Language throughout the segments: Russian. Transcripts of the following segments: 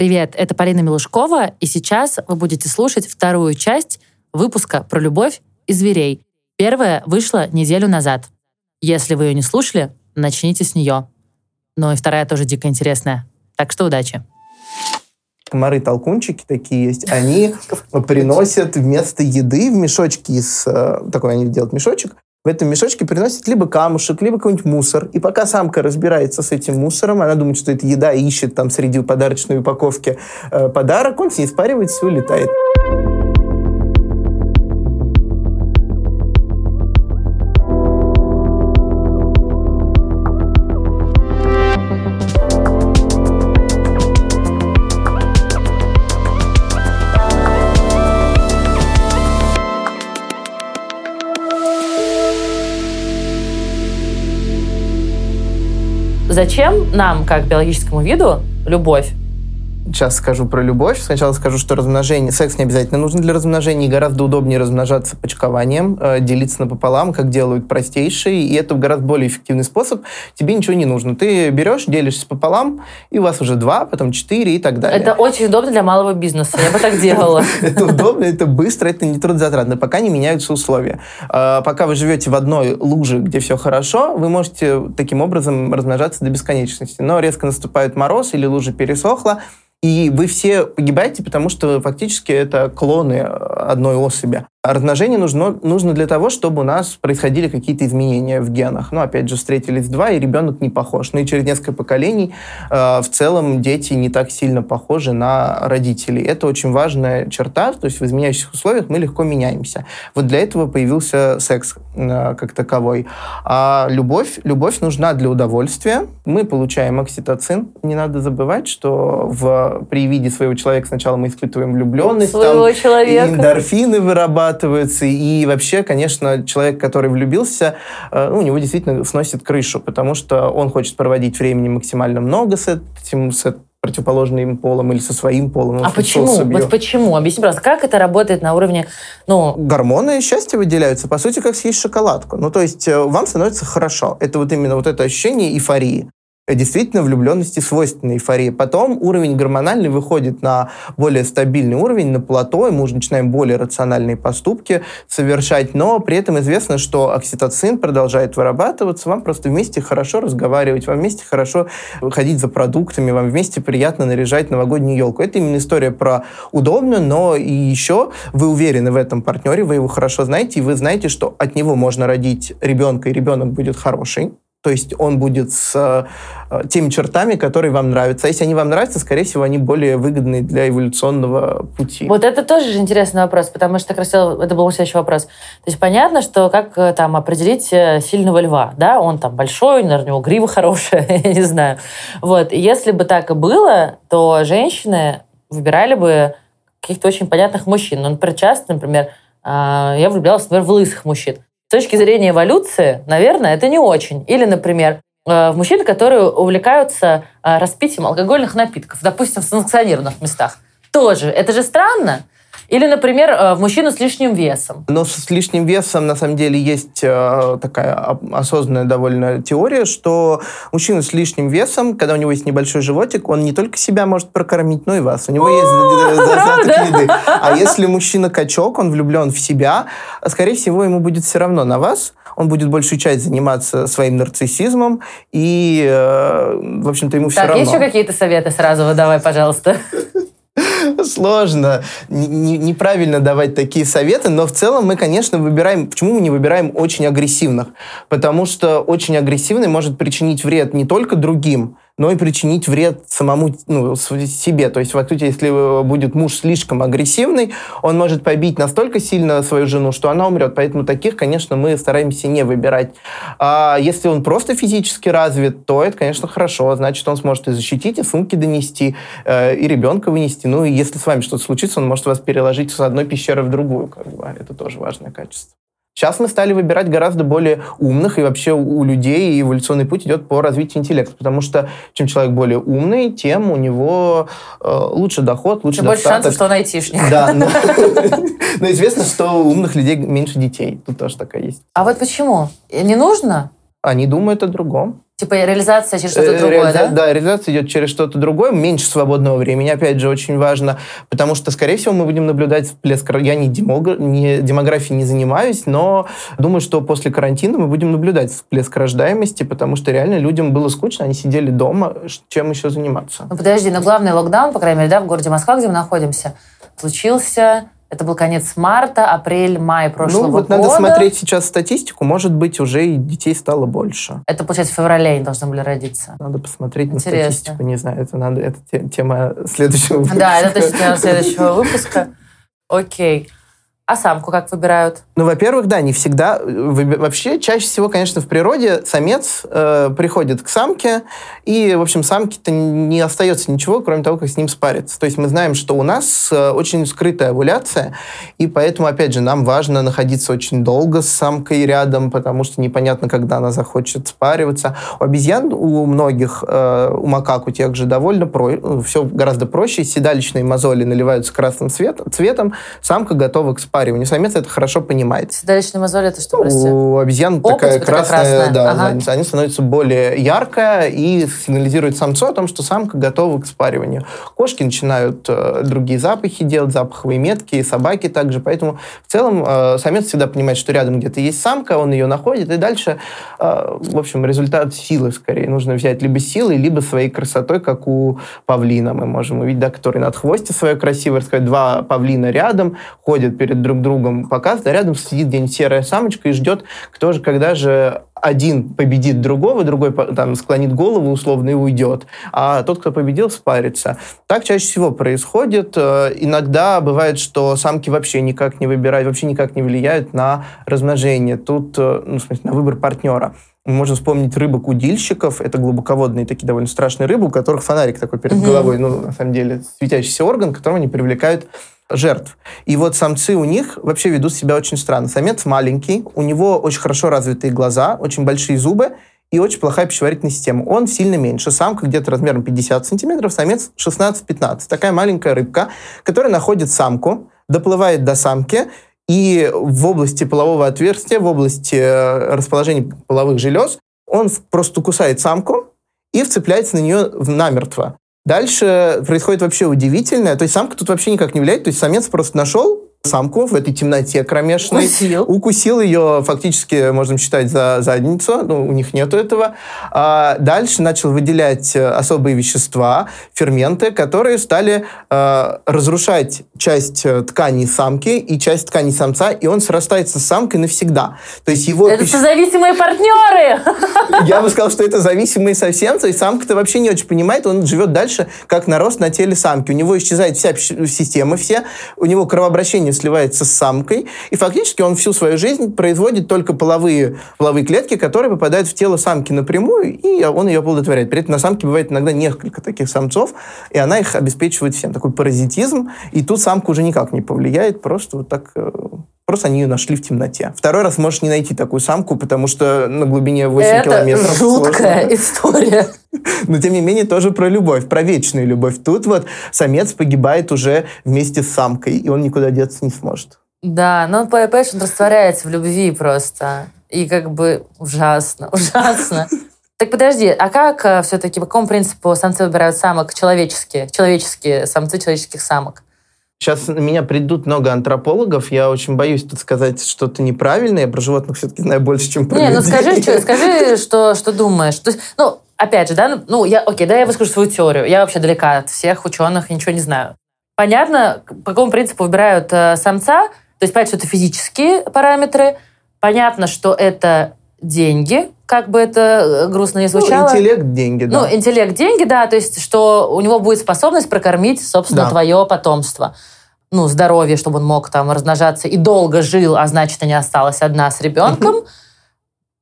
Привет, это Полина Милушкова, и сейчас вы будете слушать вторую часть выпуска про любовь и зверей. Первая вышла неделю назад. Если вы ее не слушали, начните с нее. Ну и вторая тоже дико интересная. Так что удачи. Комары-толкунчики такие есть, они приносят вместо еды в мешочки из... э, Такой они делают мешочек, в этом мешочке приносят либо камушек, либо какой-нибудь мусор. И пока самка разбирается с этим мусором, она думает, что это еда, и ищет там среди подарочной упаковки э, подарок, он с ней спаривается и улетает. Зачем нам, как биологическому виду, любовь? Сейчас скажу про любовь. Сначала скажу, что размножение, секс не обязательно нужен для размножения, гораздо удобнее размножаться почкованием, э, делиться напополам, как делают простейшие, и это гораздо более эффективный способ. Тебе ничего не нужно. Ты берешь, делишься пополам, и у вас уже два, потом четыре и так далее. Это очень удобно для малого бизнеса. Я бы так делала. Это удобно, это быстро, это не трудозатратно, пока не меняются условия. А, Пока вы живете в одной луже, где все хорошо, вы можете таким образом размножаться до бесконечности. Но резко наступает мороз или лужа пересохла, и вы все погибаете, потому что фактически это клоны одной особи. Размножение нужно, нужно для того, чтобы у нас происходили какие-то изменения в генах. Ну, опять же, встретились два, и ребенок не похож. Ну и через несколько поколений э, в целом дети не так сильно похожи на родителей. Это очень важная черта, то есть в изменяющих условиях мы легко меняемся. Вот для этого появился секс э, как таковой. А любовь, любовь нужна для удовольствия. Мы получаем окситоцин. Не надо забывать, что в, при виде своего человека сначала мы испытываем влюбленность, Своего там, человека. эндорфины вырабатываются, и вообще, конечно, человек, который влюбился, э, ну, у него действительно сносит крышу, потому что он хочет проводить времени максимально много с этим, с противоположным полом или со своим полом. А почему? Вот почему? Объясни, пожалуйста, как это работает на уровне, ну, Гормоны счастья выделяются, по сути, как съесть шоколадку. Ну, то есть э, вам становится хорошо. Это вот именно вот это ощущение эйфории. Э, Действительно, влюбленности свойственна эйфории. Потом уровень гормональный выходит на более стабильный уровень, на плато, и мы уже начинаем более рациональные поступки совершать, но при этом известно, что окситоцин продолжает вырабатываться, вам просто вместе хорошо разговаривать, вам вместе хорошо ходить за продуктами, вам вместе приятно наряжать новогоднюю елку. Это именно история про удобно, но и еще вы уверены в этом партнере, вы его хорошо знаете, и вы знаете, что от него можно родить ребенка, и ребенок будет хороший. То есть он будет с э, теми чертами, которые вам нравятся. А если они вам нравятся, скорее всего, они более выгодны для эволюционного пути. Вот это тоже же интересный вопрос, потому что, как это был следующий вопрос. То есть понятно, что как э, там определить э, сильного льва, да, он там большой, наверное, у него грива хорошая, я не знаю. Вот, и если бы так и было, то женщины выбирали бы каких-то очень понятных мужчин. Ну, например, часто, например, а, я влюблялась, например, в лысых мужчин. С точки зрения эволюции, наверное, это не очень. Или, например, э, в мужчин, которые увлекаются э, распитием алкогольных напитков, допустим, в санкционированных местах. Тоже. Это же странно. Или, например, э, в мужчину с лишним весом. Но с лишним весом, на самом деле, есть э, такая осознанная довольно теория, что мужчина с лишним весом, когда у него есть небольшой животик, он не только себя может прокормить, но и вас. У него есть за- за- задаток еды. А если мужчина качок, он влюблен в себя, скорее всего, ему будет все равно на вас. Он будет большую часть заниматься своим нарциссизмом, и, э, в общем-то, ему все так, равно. есть еще какие-то советы сразу выдавай, пожалуйста. Сложно, не- не- неправильно давать такие советы, но в целом мы, конечно, выбираем... Почему мы не выбираем очень агрессивных? Потому что очень агрессивный может причинить вред не только другим, но и причинить вред самому ну, себе. То есть, в сути, если э, будет муж слишком агрессивный, он может побить настолько сильно свою жену, что она умрет. Поэтому таких, конечно, мы стараемся не выбирать. А если он просто физически развит, то это, конечно, хорошо. Значит, он сможет и защитить, и сумки донести, э, и ребенка вынести. Ну, и если с вами что-то случится, он может вас переложить с одной пещеры в другую. Как бы. Это тоже важное качество. Сейчас мы стали выбирать гораздо более умных, и вообще у людей эволюционный путь идет по развитию интеллекта, потому что чем человек более умный, тем у него э, лучше доход, лучше Тем больше достаток. шансов, что он айтишник. Да, но, но известно, что у умных людей меньше детей. Тут тоже такая есть. А вот почему? Не нужно? Они думают о другом. Типа реализация через что-то Э, другое, реализа- да? Да, реализация идет через что-то другое, меньше свободного времени, опять же, очень важно, потому что, скорее всего, мы будем наблюдать всплеск. Я не, демога- не демографией не занимаюсь, но думаю, что после карантина мы будем наблюдать всплеск рождаемости, потому что реально людям было скучно, они сидели дома, чем еще заниматься. Ну подожди, но главный локдаун, по крайней мере, да, в городе Москва, где мы находимся, случился, это был конец марта, апрель, май прошлого ну, вот года. надо смотреть сейчас статистику, может быть, уже и детей стало больше. Это, получается, в феврале они должны были родиться. Надо посмотреть Интересно. на статистику, не знаю, это надо, это те- тема следующего выпуска. Да, это точно тема следующего выпуска. Окей. А самку как выбирают? Ну, во-первых, да, не всегда. Вообще, чаще всего, конечно, в природе самец э, приходит к самке, и, в общем, самке-то не остается ничего, кроме того, как с ним спариться. То есть мы знаем, что у нас э, очень скрытая овуляция, и поэтому, опять же, нам важно находиться очень долго с самкой рядом, потому что непонятно, когда она захочет спариваться. У обезьян, у многих, э, у макак, у тех же довольно про... все гораздо проще. Седалищные мозоли наливаются красным цвет- цветом, самка готова к спариванию. Самец это хорошо понимает. Седалищный мозоль это что, прости? У обезьян Опыт такая красная, красная. да, Ага. задница. Они становятся более яркая и сигнализируют самцу о том, что самка готова к спариванию. Кошки начинают э, другие запахи делать, запаховые метки, и собаки также. Поэтому в целом э, самец всегда понимает, что рядом где-то есть самка, он ее находит, и дальше, э, в общем, результат силы скорее. Нужно взять либо силой, либо своей красотой, как у павлина мы можем увидеть, да, который над хвосте свое красивое, сказать, два павлина рядом, ходят перед друг другом, показывают, а рядом сидит где-нибудь серая самочка и ждет, кто же, когда же один победит другого, другой там склонит голову условно и уйдет, а тот, кто победил, спарится. Так чаще всего происходит. Э, Иногда бывает, что самки вообще никак не выбирают, вообще никак не влияют на размножение. Тут, э, ну, в смысле, на выбор партнера. Мы можем вспомнить рыбок-удильщиков. Это глубоководные такие довольно страшные рыбы, у которых фонарик такой перед Мгм. головой, ну, на самом деле, светящийся орган, которым они привлекают жертв. И вот самцы у них вообще ведут себя очень странно. Самец маленький, у него очень хорошо развитые глаза, очень большие зубы и очень плохая пищеварительная система. Он сильно меньше. Самка где-то размером 50 сантиметров, самец 16-15. Такая маленькая рыбка, которая находит самку, доплывает до самки, и в области полового отверстия, в области э, расположения половых желез, он просто кусает самку и вцепляется на нее намертво. Дальше происходит вообще удивительное. То есть самка тут вообще никак не влияет. То есть самец просто нашел самку в этой темноте кромешной. Укусил. Укусил ее, фактически, можем считать, за задницу. Ну, у них нету этого. А дальше начал выделять э, особые вещества, ферменты, которые стали э, разрушать часть э, тканей самки и часть тканей самца, и он срастается с самкой навсегда. То есть его... Это пищ- созависимые партнеры! я бы сказал, что это зависимые совсем, то есть самка-то вообще не очень понимает, он живет дальше как нарост на теле самки. У него исчезает вся система все, у него кровообращение сливается с самкой, и фактически он всю свою жизнь производит только половые, половые клетки, которые попадают в тело самки напрямую, и он ее оплодотворяет. При этом на самке бывает иногда несколько таких самцов, и она их обеспечивает всем. Такой паразитизм, и тут самка уже никак не повлияет, просто вот так... э, Просто они ее нашли в темноте. Второй раз можешь не найти такую самку, потому что на глубине 8 Это километров. жуткая сложно. история. Но тем не менее тоже про любовь, про вечную любовь. Тут вот самец погибает уже вместе с самкой, и он никуда деться не сможет. Да, но он, понимаешь, он растворяется в любви просто. И как бы ужасно, ужасно. Так подожди, а как все-таки, по какому принципу самцы выбирают самок человеческие, человеческие самцы человеческих самок? Сейчас на меня придут много антропологов, я очень боюсь тут сказать что-то неправильное, я про животных все-таки знаю больше, чем про Не, ну людей. скажи, что, скажи, что, что думаешь. То есть, ну, опять же, да, ну, ну, я, окей, да, я выскажу свою теорию. Я вообще далека от всех ученых, ничего не знаю. Понятно, по какому принципу выбирают э, самца, то есть понятно, что это физические параметры, понятно, что это деньги, как бы это э, грустно не Ну, звучало. интеллект, деньги, да. Ну, интеллект, деньги, да, то есть, что у него будет способность прокормить, собственно, Да. твое потомство. Ну, здоровье, чтобы он мог там размножаться и долго жил, а значит, и не осталась одна с ребенком.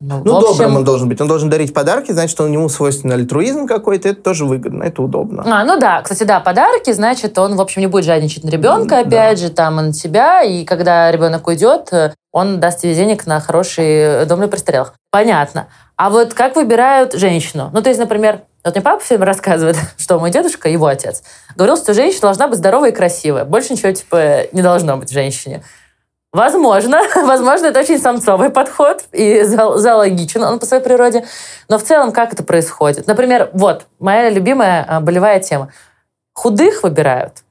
Ну, Ну, общем- добрым он должен быть. Он должен дарить подарки, значит, у него свойственный альтруизм какой-то, это тоже выгодно, это удобно. А, ну да, кстати, да, подарки, значит, он, в общем, не будет жадничать на ребенка, Да. опять же, там, и на себя, и когда ребенок уйдет, он даст тебе денег на хороший дом для престарелых. Понятно. А вот как выбирают женщину? Ну, то есть, например, вот мне папа всем рассказывает, что мой дедушка, его отец, говорил, что женщина должна быть здоровая и красивая. Больше ничего, типа, не должно быть в женщине. Возможно, возможно, это очень самцовый подход и зоологичен он по своей природе. Но в целом, как это происходит? Например, вот, моя любимая а, болевая тема. Худых выбирают.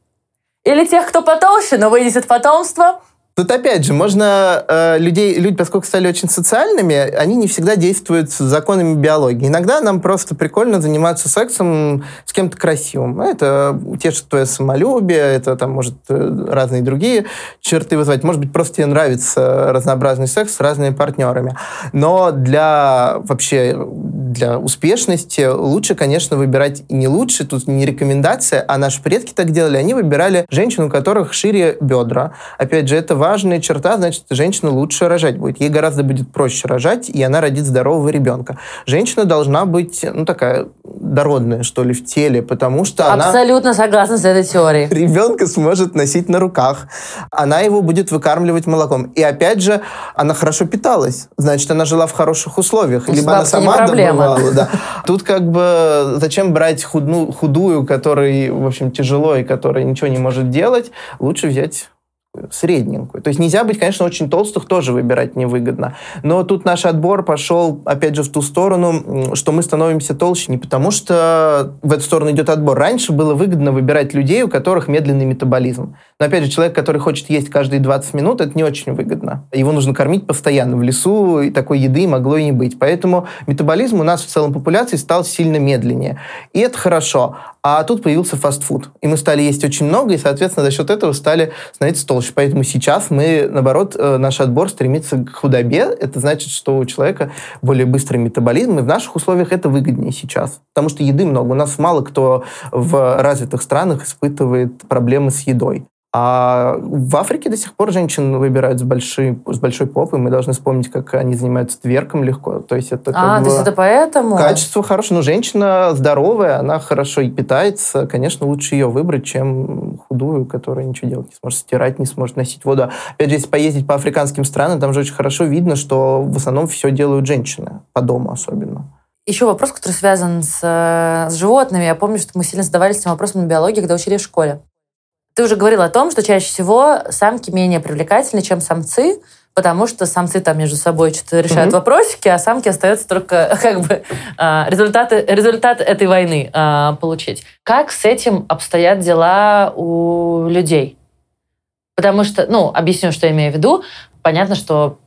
Или тех, кто потолще, но вынесет потомство, Тут опять же, можно э, людей, люди, поскольку стали очень социальными, они не всегда действуют с законами биологии. Иногда нам просто прикольно заниматься сексом с кем-то красивым. Это утешит твое самолюбие, это там может э, разные другие черты вызывать. Может быть, просто тебе нравится разнообразный секс с разными партнерами. Но для вообще для успешности лучше, конечно, выбирать и не лучше, тут не рекомендация, а наши предки так делали. Они выбирали женщин, у которых шире бедра. Опять же, это важная черта, значит, женщина лучше рожать будет. Ей гораздо будет проще рожать, и она родит здорового ребенка. Женщина должна быть, ну, такая дородная, что ли, в теле, потому что она... Абсолютно согласна с этой теорией. Ребенка сможет носить на руках. Она его будет выкармливать молоком. И опять же, она хорошо питалась. Значит, она жила в хороших условиях. Либо она сама добывала. Да. Тут как бы зачем брать худну, худую, которой, в общем, тяжело и которая ничего не может делать? Лучше взять средненькую. То есть нельзя быть, конечно, очень толстых тоже выбирать невыгодно. Но тут наш отбор пошел, опять же, в ту сторону, что мы становимся толще не потому, что в эту сторону идет отбор. Раньше было выгодно выбирать людей, у которых медленный метаболизм. Но, опять же, человек, который хочет есть каждые 20 минут, это не очень выгодно. Его нужно кормить постоянно. В лесу и такой еды могло и не быть. Поэтому метаболизм у нас в целом популяции стал сильно медленнее. И это хорошо. А тут появился фастфуд. И мы стали есть очень много, и, соответственно, за счет этого стали становиться толще. Поэтому сейчас мы, наоборот, э, наш отбор стремится к худобе. Это значит, что у человека более быстрый метаболизм, и в наших условиях это выгоднее сейчас. Потому что еды много. У нас мало кто в развитых странах испытывает проблемы с едой. А в Африке до сих пор женщин выбирают с большой, с большой попой. Мы должны вспомнить, как они занимаются тверком легко. То есть это а, то есть это поэтому? Качество хорошее. Но женщина здоровая, она хорошо и питается. Конечно, лучше ее выбрать, чем худую, которая ничего делать не сможет, стирать не сможет, носить воду. Опять же, если поездить по африканским странам, там же очень хорошо видно, что в основном все делают женщины, по дому особенно. Еще вопрос, который связан с, с животными. Я помню, что мы сильно задавались этим вопросом на биологии, когда учили в школе. Ты уже говорил о том, что чаще всего самки менее привлекательны, чем самцы, потому что самцы там между собой что-то решают mm-hmm. вопросики, а самки остаются только как бы а, результаты, результат этой войны а, получить. Как с этим обстоят дела у людей? Потому что, ну, объясню, что я имею в виду. Понятно, что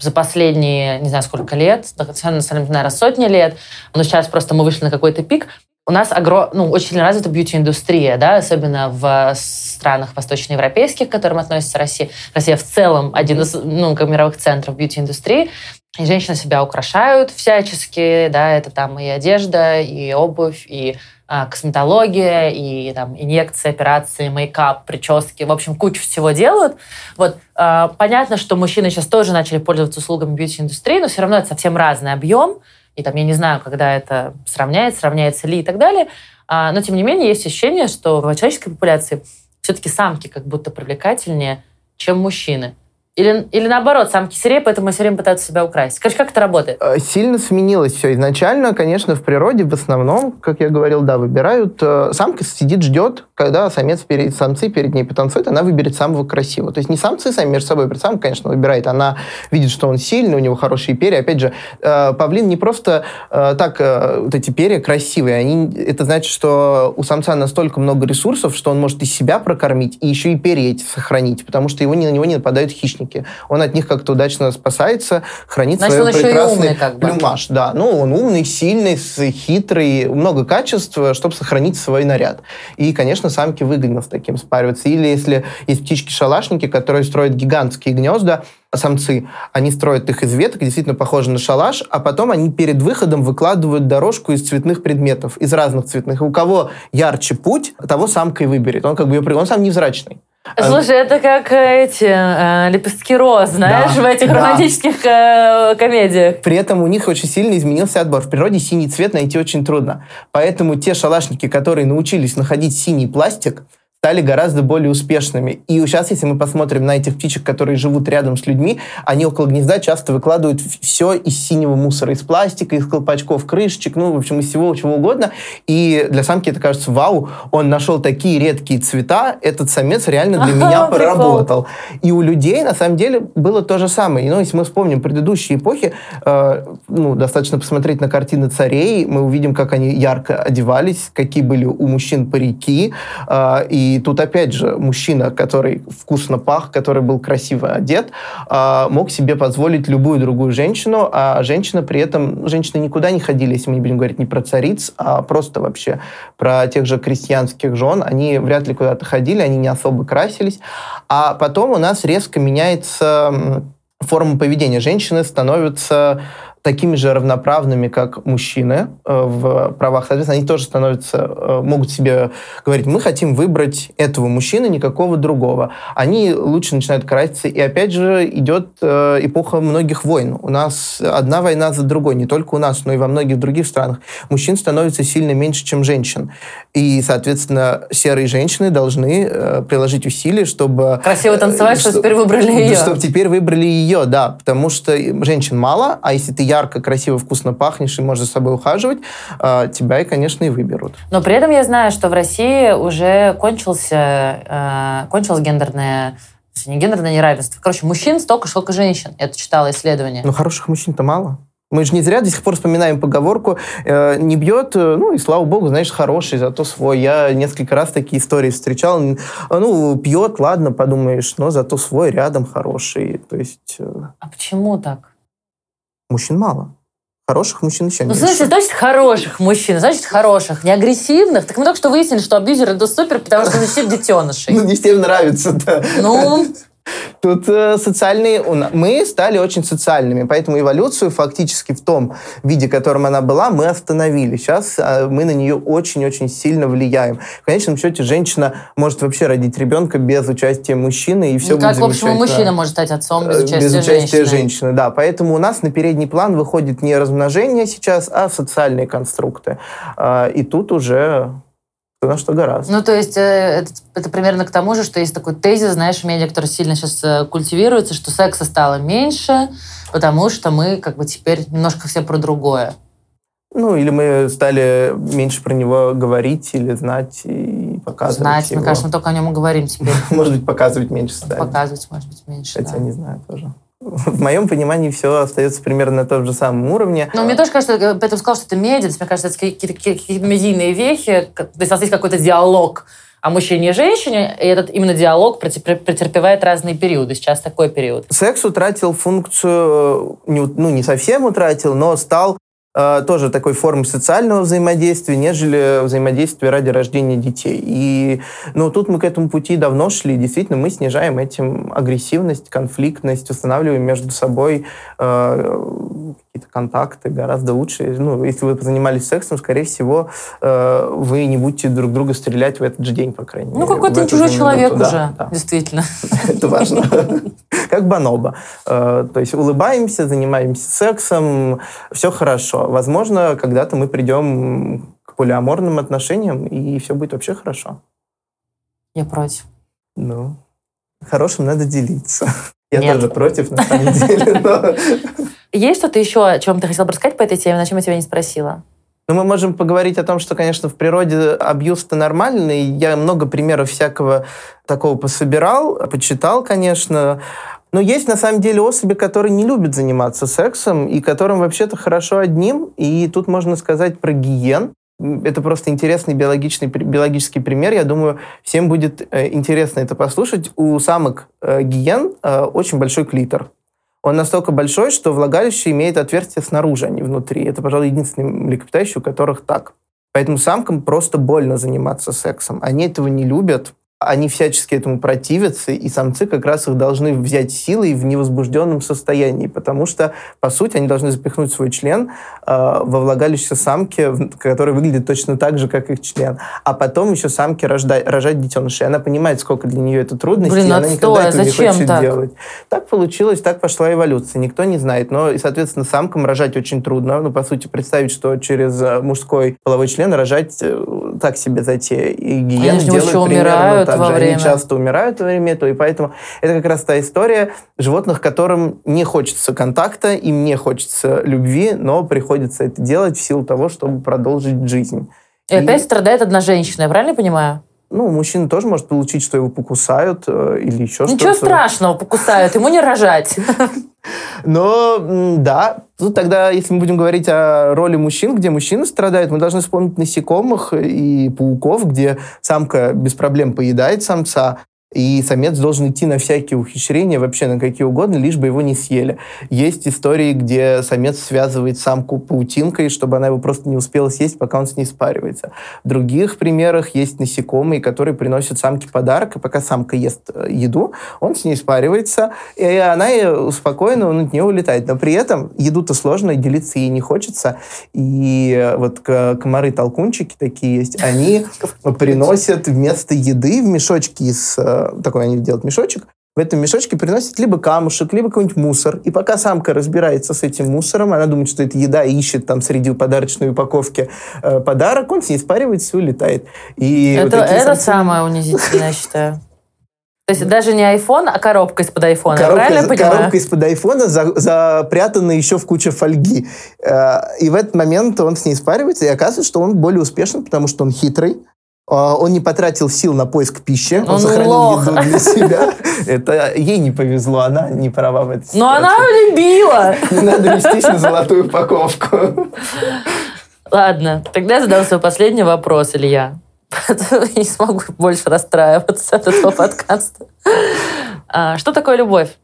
за последние, не знаю, сколько лет, наверное, сотни лет, но сейчас просто мы вышли на какой-то пик, у нас огром... ну, очень развита бьюти-индустрия, да, особенно в странах восточноевропейских, к которым относится Россия. Россия в целом один из ну, мировых центров бьюти-индустрии. И женщины себя украшают всячески, да, это там и одежда, и обувь, и а, косметология, и там инъекции, операции, мейкап, прически, в общем, кучу всего делают. Вот, а, понятно, что мужчины сейчас тоже начали пользоваться услугами бьюти-индустрии, но все равно это совсем разный объем и там я не знаю, когда это сравняется, сравняется ли и так далее. А, но тем не менее есть ощущение, что в человеческой популяции все-таки самки как будто привлекательнее, чем мужчины. Или, или наоборот, самки серее, поэтому все время пытаются себя украсть. Короче, как это работает? Э, сильно сменилось все. Изначально, конечно, в природе в основном, как я говорил, да, выбирают. Э, самка сидит, ждет, когда самец перед, самцы перед ней потанцуют, она выберет самого красивого. То есть не самцы сами между собой самка, конечно, выбирает. Она видит, что он сильный, у него хорошие перья. Опять же, э, павлин не просто так вот эти перья красивые. Они, это значит, что у самца настолько много ресурсов, что он может и себя прокормить, и еще и перья эти сохранить, потому что его, на него не нападают хищники хищники. Он от них как-то удачно спасается, хранит Значит, свой прекрасный умный, как бы. плюмаж. Да, ну он умный, сильный, хитрый, много качеств, чтобы сохранить свой наряд. И, конечно, самке выгодно с таким спариваться. Или если есть птички-шалашники, которые строят гигантские гнезда, самцы, они строят их из веток, действительно похожи на шалаш, а потом они перед выходом выкладывают дорожку из цветных предметов, из разных цветных. У кого ярче путь, того самка и выберет. Он как бы ее, он сам невзрачный. Э, Слушай, это как э, эти э, лепестки роз, знаешь, да, в этих да. романтических э, комедиях. При этом у них очень сильно изменился отбор. В природе синий цвет найти очень трудно. Поэтому те шалашники, которые научились находить синий пластик, стали гораздо более успешными. И сейчас, если мы посмотрим на этих птичек, которые живут рядом с людьми, они около гнезда часто выкладывают все из синего мусора, из пластика, из колпачков, крышечек, ну, в общем, из всего чего угодно. И для самки это кажется, вау, он нашел такие редкие цвета, этот самец реально для меня поработал. И у людей, на самом деле, было то же самое. Ну, если мы вспомним предыдущие эпохи, э, ну, достаточно посмотреть на картины царей, мы увидим, как они ярко одевались, какие были у мужчин парики, э, и и тут опять же мужчина, который вкусно пах, который был красиво одет, а, мог себе позволить любую другую женщину, а женщина при этом, женщины никуда не ходили, если мы не будем говорить не про цариц, а просто вообще про тех же крестьянских жен. Они вряд ли куда-то ходили, они не особо красились. А потом у нас резко меняется форма поведения. Женщины становятся такими же равноправными, как мужчины э, в правах. Соответственно, они тоже становятся, э, могут себе говорить, мы хотим выбрать этого мужчины, никакого другого. Они лучше начинают краситься. И опять же идет э, эпоха многих войн. У нас одна война за другой, не только у нас, но и во многих других странах. Мужчин становится сильно меньше, чем женщин. И, соответственно, серые женщины должны приложить усилия, чтобы... Красиво танцевать, чтобы, чтобы теперь выбрали ее. Чтобы теперь выбрали ее, да. Потому что женщин мало, а если ты ярко, красиво, вкусно пахнешь и можешь за собой ухаживать, а, тебя, и, конечно, и выберут. Но при этом я знаю, что в России уже кончился, э, кончилось гендерное не гендерное неравенство. Короче, мужчин столько, сколько женщин. Я это читала исследование. Но хороших мужчин-то мало. Мы же не зря до сих пор вспоминаем поговорку э, «не бьет, э, ну и слава богу, знаешь, хороший, зато свой». Я несколько раз такие истории встречал. Ну, пьет, ладно, подумаешь, но зато свой рядом хороший. То есть... Э... А почему так? Мужчин мало. Хороших мужчин еще ну, значит, значит, хороших мужчин, значит, хороших, не агрессивных. Так мы только что выяснили, что абьюзер это супер, потому что носит детенышей. Ну, не всем нравится, да. Ну, Тут э, социальные... Мы стали очень социальными, поэтому эволюцию фактически в том виде, в котором она была, мы остановили. Сейчас э, мы на нее очень-очень сильно влияем. В конечном счете, женщина может вообще родить ребенка без участия мужчины, и все ну, будет Как, в общем, мужчина может стать отцом без участия, без участия женщины. женщины. Да, поэтому у нас на передний план выходит не размножение сейчас, а социальные конструкты. Э, и тут уже на что гораздо. Ну, то есть э, это, это примерно к тому же, что есть такой тезис, знаешь, в медиа, который сильно сейчас э, культивируется, что секса стало меньше, потому что мы как бы теперь немножко все про другое. Ну, или мы стали меньше про него говорить или знать и показывать Знать, его. мне кажется, мы только о нем и говорим теперь. Может быть, показывать меньше стали. Показывать, может быть, меньше, Хотя не знаю тоже в моем понимании все остается примерно на том же самом уровне. Но мне тоже кажется, поэтому сказал, что это медиа, мне кажется, это какие-то, какие-то медийные вехи, то есть у нас есть какой-то диалог о мужчине и женщине, и этот именно диалог претерпевает разные периоды. Сейчас такой период. Секс утратил функцию, ну, не совсем утратил, но стал Э, тоже такой формы социального взаимодействия, нежели взаимодействия ради рождения детей. И ну, тут мы к этому пути давно шли. Действительно, мы снижаем этим агрессивность, конфликтность, устанавливаем между собой э, какие-то контакты гораздо лучше. Ну, если вы занимались сексом, скорее всего, э, вы не будете друг друга стрелять в этот же день, по крайней ну, мере. Ну, какой-то чужой человек уже, да, да. действительно. Это важно. Как баноба. Э, то есть улыбаемся, занимаемся сексом, все хорошо. Возможно, когда-то мы придем к полиаморным отношениям, и все будет вообще хорошо. Я против. Ну, хорошим надо делиться. Я Нет. тоже против, на самом деле. Но... Есть что-то еще, о чем ты хотела бы рассказать по этой теме, на чем я тебя не спросила? Ну, мы можем поговорить о том, что, конечно, в природе абьюз-то нормальный. Я много примеров всякого такого пособирал, почитал, конечно. Но есть, на самом деле, особи, которые не любят заниматься сексом, и которым вообще-то хорошо одним. И тут можно сказать про гиен. Это просто интересный биологический, биологический пример. Я думаю, всем будет э, интересно это послушать. У самок э, гиен э, очень большой клитор. Он настолько большой, что влагалище имеет отверстие снаружи, а не внутри. Это, пожалуй, единственные млекопитающие, у которых так. Поэтому самкам просто больно заниматься сексом. Они этого не любят, они всячески этому противятся, и самцы как раз их должны взять силой в невозбужденном состоянии, потому что, по сути, они должны запихнуть свой член э, во влагалище самки, который выглядит точно так же, как их член. А потом еще самки рождать, рожать детенышей. Она понимает, сколько для нее это трудностей, Блин, и она никогда этого Зачем не хочет так? делать. Так получилось, так пошла эволюция. Никто не знает. Но, и, соответственно, самкам рожать очень трудно. Ну, по сути, представить, что через э, мужской половой член рожать э, так себе затея. И гиены делают примерно также. во время. Они часто умирают во время этого, и поэтому это как раз та история животных, которым не хочется контакта, им не хочется любви, но приходится это делать в силу того, чтобы продолжить жизнь. И, и опять страдает одна женщина, я правильно понимаю? Ну, мужчина тоже может получить, что его покусают э, или еще что-то. Ничего страшного, покусают, ему не рожать. Но, да, тут тогда, если мы будем говорить о роли мужчин, где мужчины страдают, мы должны вспомнить насекомых и пауков, где самка без проблем поедает самца, и самец должен идти на всякие ухищрения, вообще на какие угодно, лишь бы его не съели. Есть истории, где самец связывает самку паутинкой, чтобы она его просто не успела съесть, пока он с ней спаривается. В других примерах есть насекомые, которые приносят самке подарок, и пока самка ест э, еду, он с ней спаривается, и она спокойно он от нее улетает. Но при этом еду-то сложно, делиться ей не хочется. И вот комары-толкунчики такие есть, они приносят вместо еды в мешочки из э, такой они делают мешочек, в этом мешочке приносят либо камушек, либо какой-нибудь мусор. И пока самка разбирается с этим мусором, она думает, что это еда, и ищет там среди подарочной упаковки э, подарок, он с ней спаривается и улетает. И это вот это самцы... самое унизительное, я считаю. То есть даже не iPhone, а коробка из-под iPhone, коробка, правильно понимаю? Коробка из-под iPhone за, запрятана еще в куче фольги. Э, и в этот момент он с ней спаривается, и оказывается, что он более успешен, потому что он хитрый, он не потратил сил на поиск пищи, он, он сохранил лох. еду для себя. Это ей не повезло, она не права в этой ситуации. Но она любила. Не надо вестись на золотую упаковку. Ладно, тогда я задам свой последний вопрос, Илья. Не смогу больше расстраиваться от этого подкаста. А, что такое любовь?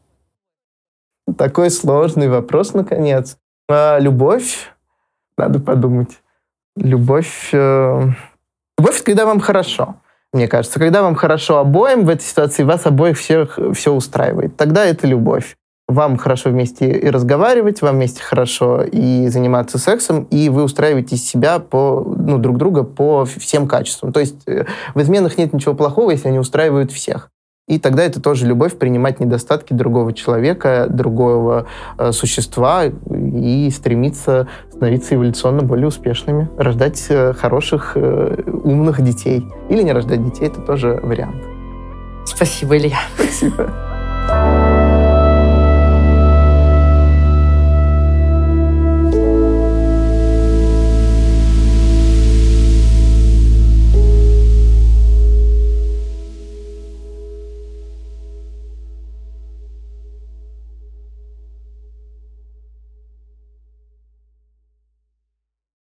Такой сложный вопрос, наконец. А, любовь, надо подумать. Любовь э, Любовь, когда вам хорошо, мне кажется. Когда вам хорошо обоим в этой ситуации, вас обоих всех все устраивает. Тогда это любовь. Вам хорошо вместе и разговаривать, вам вместе хорошо и заниматься сексом, и вы устраиваете себя по, ну, друг друга по всем качествам. То есть э, в изменах нет ничего плохого, если они устраивают всех. И тогда это тоже любовь принимать недостатки другого человека, другого э, существа и стремиться становиться эволюционно более успешными, рождать э, хороших, э, умных детей. Или не рождать детей, это тоже вариант. Спасибо, Илья. Спасибо.